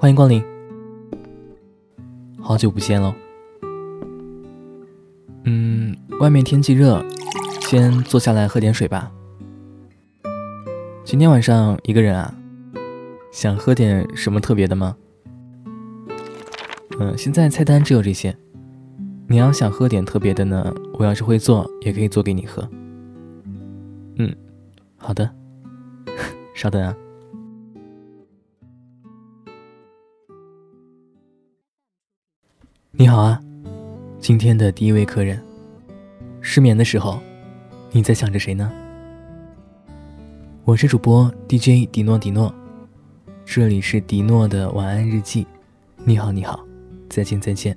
欢迎光临，好久不见喽。嗯，外面天气热，先坐下来喝点水吧。今天晚上一个人啊，想喝点什么特别的吗？嗯，现在菜单只有这些。你要想喝点特别的呢，我要是会做，也可以做给你喝。嗯，好的，稍等啊。你好啊，今天的第一位客人。失眠的时候，你在想着谁呢？我是主播 DJ 迪诺迪诺，这里是迪诺的晚安日记。你好，你好，再见，再见。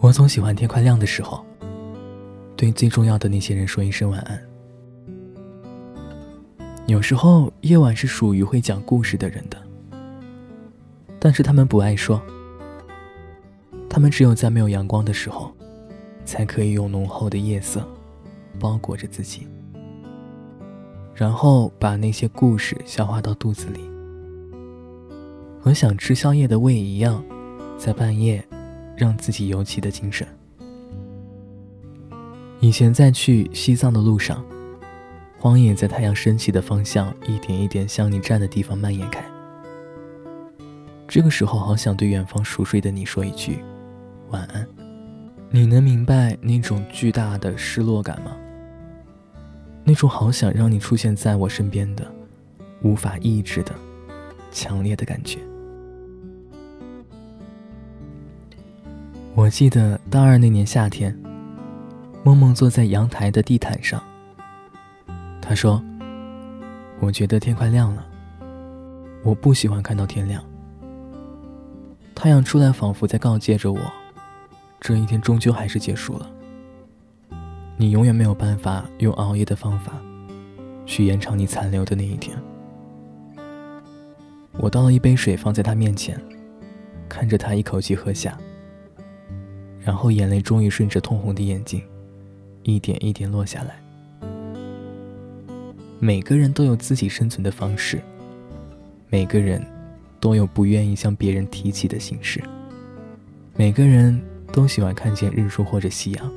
我总喜欢天快亮的时候，对最重要的那些人说一声晚安。有时候夜晚是属于会讲故事的人的。但是他们不爱说，他们只有在没有阳光的时候，才可以用浓厚的夜色包裹着自己，然后把那些故事消化到肚子里，和想吃宵夜的胃一样，在半夜让自己尤其的精神。以前在去西藏的路上，荒野在太阳升起的方向一点一点向你站的地方蔓延开。这个时候，好想对远方熟睡的你说一句晚安。你能明白那种巨大的失落感吗？那种好想让你出现在我身边的、无法抑制的、强烈的感觉。我记得大二那年夏天，梦梦坐在阳台的地毯上。她说：“我觉得天快亮了，我不喜欢看到天亮。”太阳出来，仿佛在告诫着我，这一天终究还是结束了。你永远没有办法用熬夜的方法，去延长你残留的那一天。我倒了一杯水放在他面前，看着他一口气喝下，然后眼泪终于顺着通红的眼睛，一点一点落下来。每个人都有自己生存的方式，每个人。都有不愿意向别人提起的心事。每个人都喜欢看见日出或者夕阳。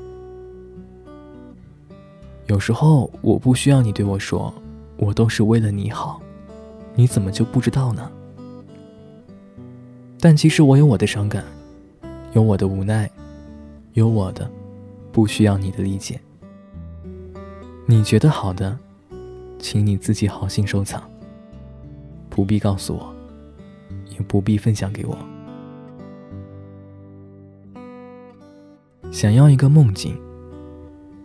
有时候我不需要你对我说，我都是为了你好，你怎么就不知道呢？但其实我有我的伤感，有我的无奈，有我的不需要你的理解。你觉得好的，请你自己好心收藏，不必告诉我。也不必分享给我。想要一个梦境，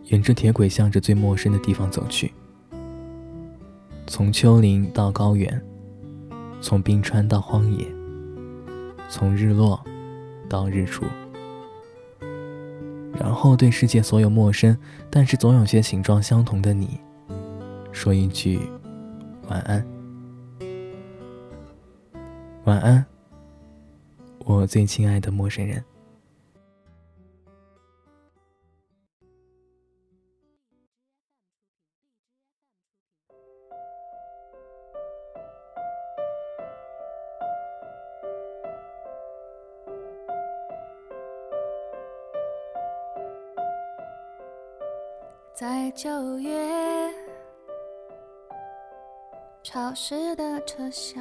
沿着铁轨向着最陌生的地方走去，从丘陵到高原，从冰川到荒野，从日落到日出，然后对世界所有陌生但是总有些形状相同的你，说一句晚安。晚安，我最亲爱的陌生人。在九月，潮湿的车厢。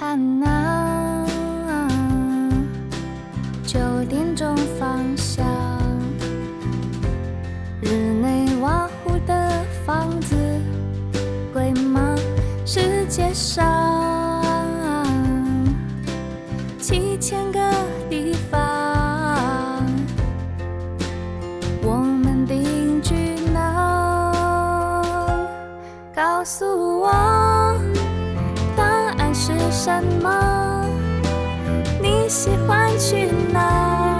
看那九点钟方向，日内瓦湖的房子贵吗？世界上七千个地方，我们定居哪？告诉什么？你喜欢去哪？